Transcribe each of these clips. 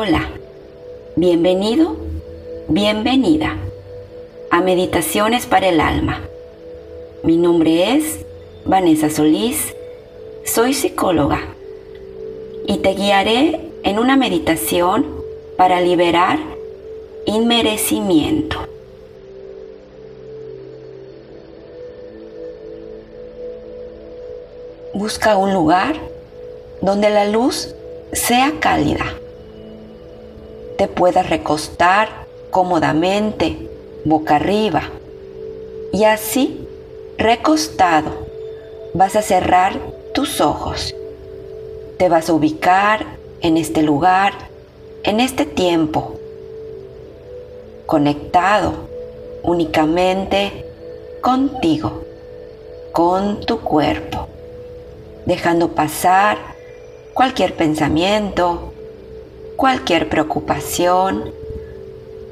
Hola, bienvenido, bienvenida a Meditaciones para el Alma. Mi nombre es Vanessa Solís, soy psicóloga y te guiaré en una meditación para liberar inmerecimiento. Busca un lugar donde la luz sea cálida. Te puedas recostar cómodamente, boca arriba. Y así, recostado, vas a cerrar tus ojos. Te vas a ubicar en este lugar, en este tiempo, conectado únicamente contigo, con tu cuerpo dejando pasar cualquier pensamiento, cualquier preocupación,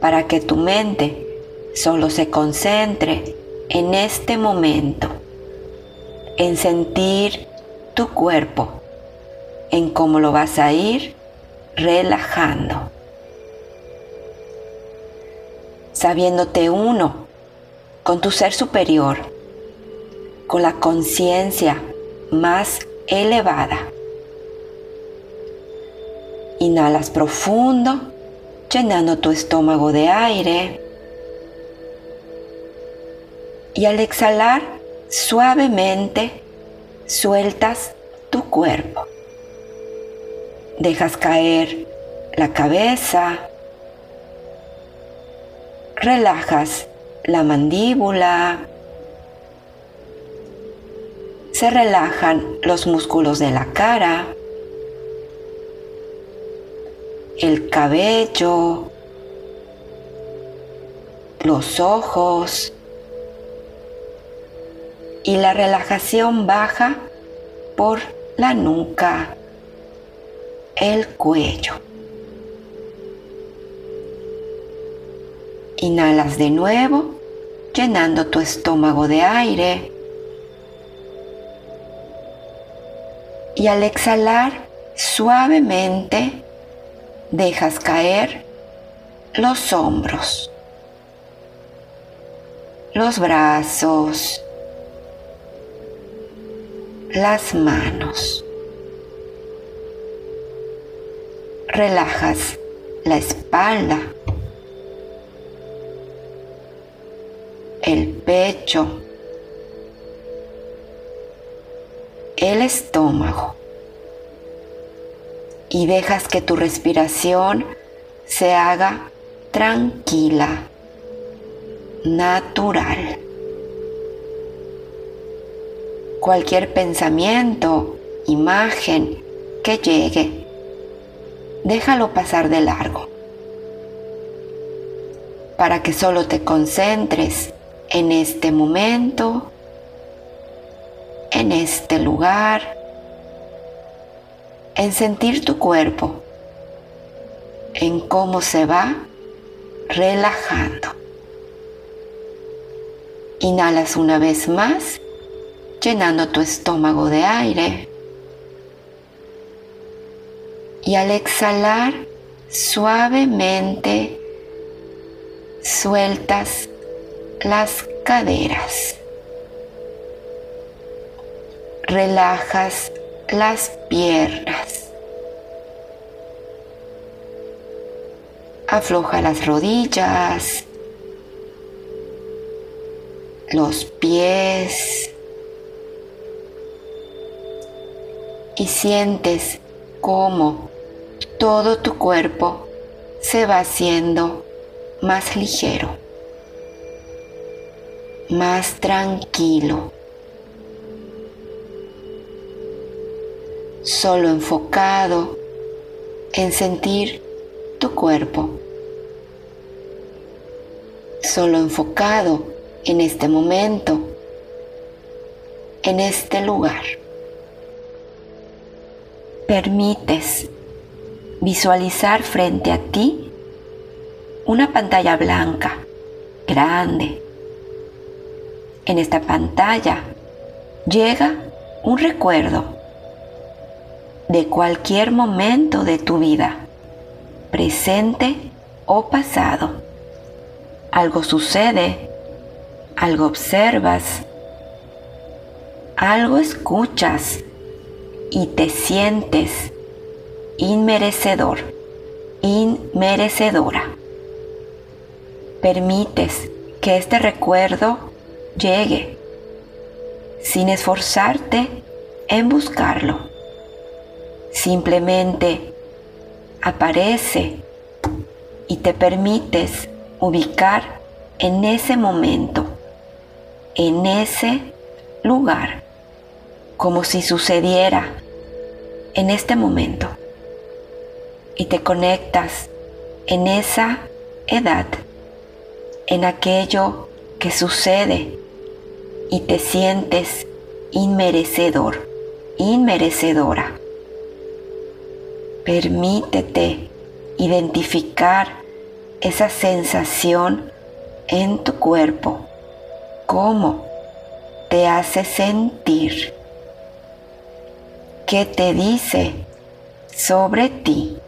para que tu mente solo se concentre en este momento, en sentir tu cuerpo, en cómo lo vas a ir relajando. Sabiéndote uno con tu ser superior, con la conciencia más elevada. Inhalas profundo, llenando tu estómago de aire. Y al exhalar suavemente, sueltas tu cuerpo. Dejas caer la cabeza. Relajas la mandíbula, se relajan los músculos de la cara, el cabello, los ojos y la relajación baja por la nuca, el cuello. Inhalas de nuevo, llenando tu estómago de aire. y al exhalar suavemente dejas caer los hombros, los brazos, las manos. Relajas la espalda, el pecho, el estómago y dejas que tu respiración se haga tranquila, natural. Cualquier pensamiento, imagen que llegue, déjalo pasar de largo para que solo te concentres en este momento en este lugar, en sentir tu cuerpo, en cómo se va relajando. Inhalas una vez más, llenando tu estómago de aire. Y al exhalar, suavemente sueltas las caderas relajas las piernas. Afloja las rodillas, los pies y sientes cómo todo tu cuerpo se va haciendo más ligero, más tranquilo. Solo enfocado en sentir tu cuerpo, solo enfocado en este momento, en este lugar. Permites visualizar frente a ti una pantalla blanca, grande. En esta pantalla llega un recuerdo de cualquier momento de tu vida. presente o pasado. Algo sucede, algo observas, algo escuchas y te sientes inmerecedor, inmerecedora. Permites que este recuerdo llegue sin esforzarte en buscarlo. Simplemente aparece y te permites ubicar en ese momento, en ese lugar, como si sucediera en este momento. Y te conectas en esa edad, en aquello que sucede y te sientes inmerecedor, inmerecedora. Permítete identificar esa sensación en tu cuerpo, cómo te hace sentir, qué te dice sobre ti.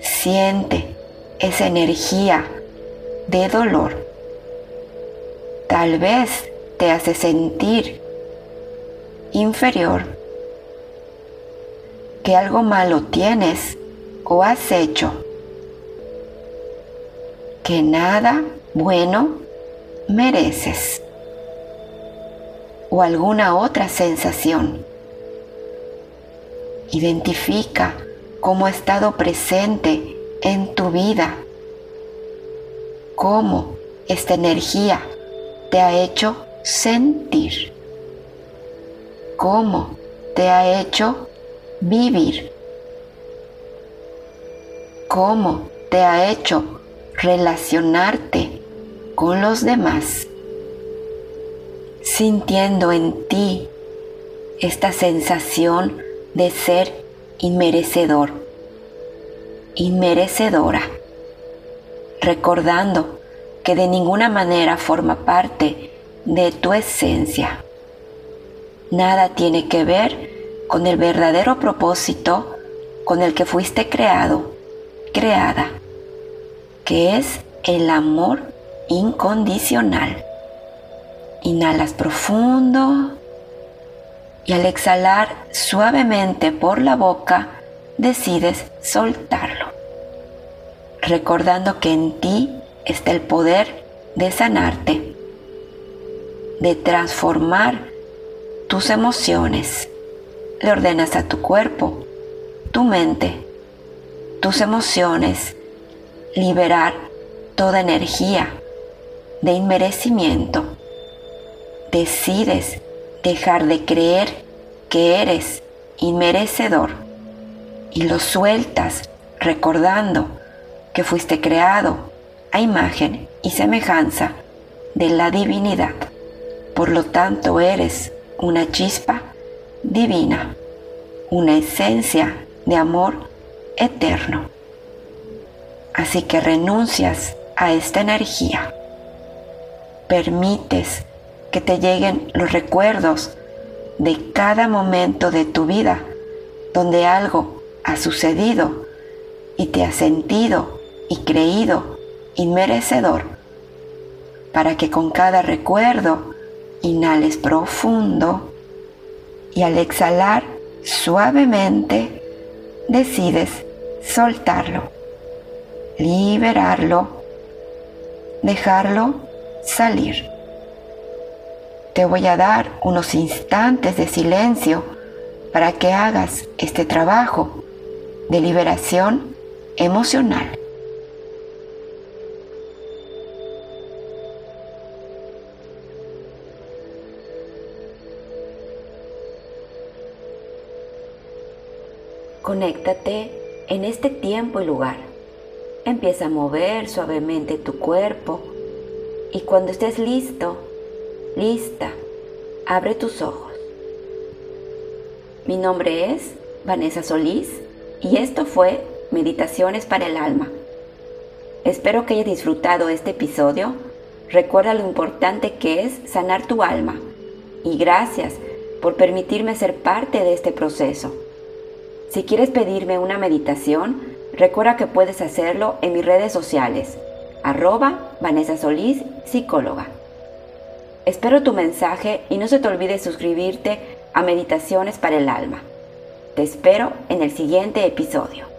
Siente esa energía de dolor. Tal vez te hace sentir inferior, que algo malo tienes o has hecho, que nada bueno mereces o alguna otra sensación. Identifica cómo ha estado presente en tu vida, cómo esta energía te ha hecho sentir, cómo te ha hecho vivir. Cómo te ha hecho relacionarte con los demás, sintiendo en ti esta sensación de ser inmerecedor, inmerecedora, recordando que de ninguna manera forma parte de tu esencia. Nada tiene que ver con el verdadero propósito con el que fuiste creado creada, que es el amor incondicional. Inhalas profundo y al exhalar suavemente por la boca decides soltarlo, recordando que en ti está el poder de sanarte, de transformar tus emociones. Le ordenas a tu cuerpo, tu mente, tus emociones, liberar toda energía de inmerecimiento. Decides dejar de creer que eres inmerecedor y lo sueltas recordando que fuiste creado a imagen y semejanza de la divinidad. Por lo tanto eres una chispa divina, una esencia de amor eterno. Así que renuncias a esta energía. Permites que te lleguen los recuerdos de cada momento de tu vida donde algo ha sucedido y te has sentido y creído inmerecedor para que con cada recuerdo inhales profundo y al exhalar suavemente decides soltarlo, liberarlo, dejarlo salir. Te voy a dar unos instantes de silencio para que hagas este trabajo de liberación emocional. Conéctate en este tiempo y lugar. Empieza a mover suavemente tu cuerpo y cuando estés listo, lista, abre tus ojos. Mi nombre es Vanessa Solís y esto fue Meditaciones para el Alma. Espero que hayas disfrutado este episodio. Recuerda lo importante que es sanar tu alma y gracias por permitirme ser parte de este proceso. Si quieres pedirme una meditación, recuerda que puedes hacerlo en mis redes sociales, arroba Vanessa Solís, psicóloga. Espero tu mensaje y no se te olvide suscribirte a Meditaciones para el Alma. Te espero en el siguiente episodio.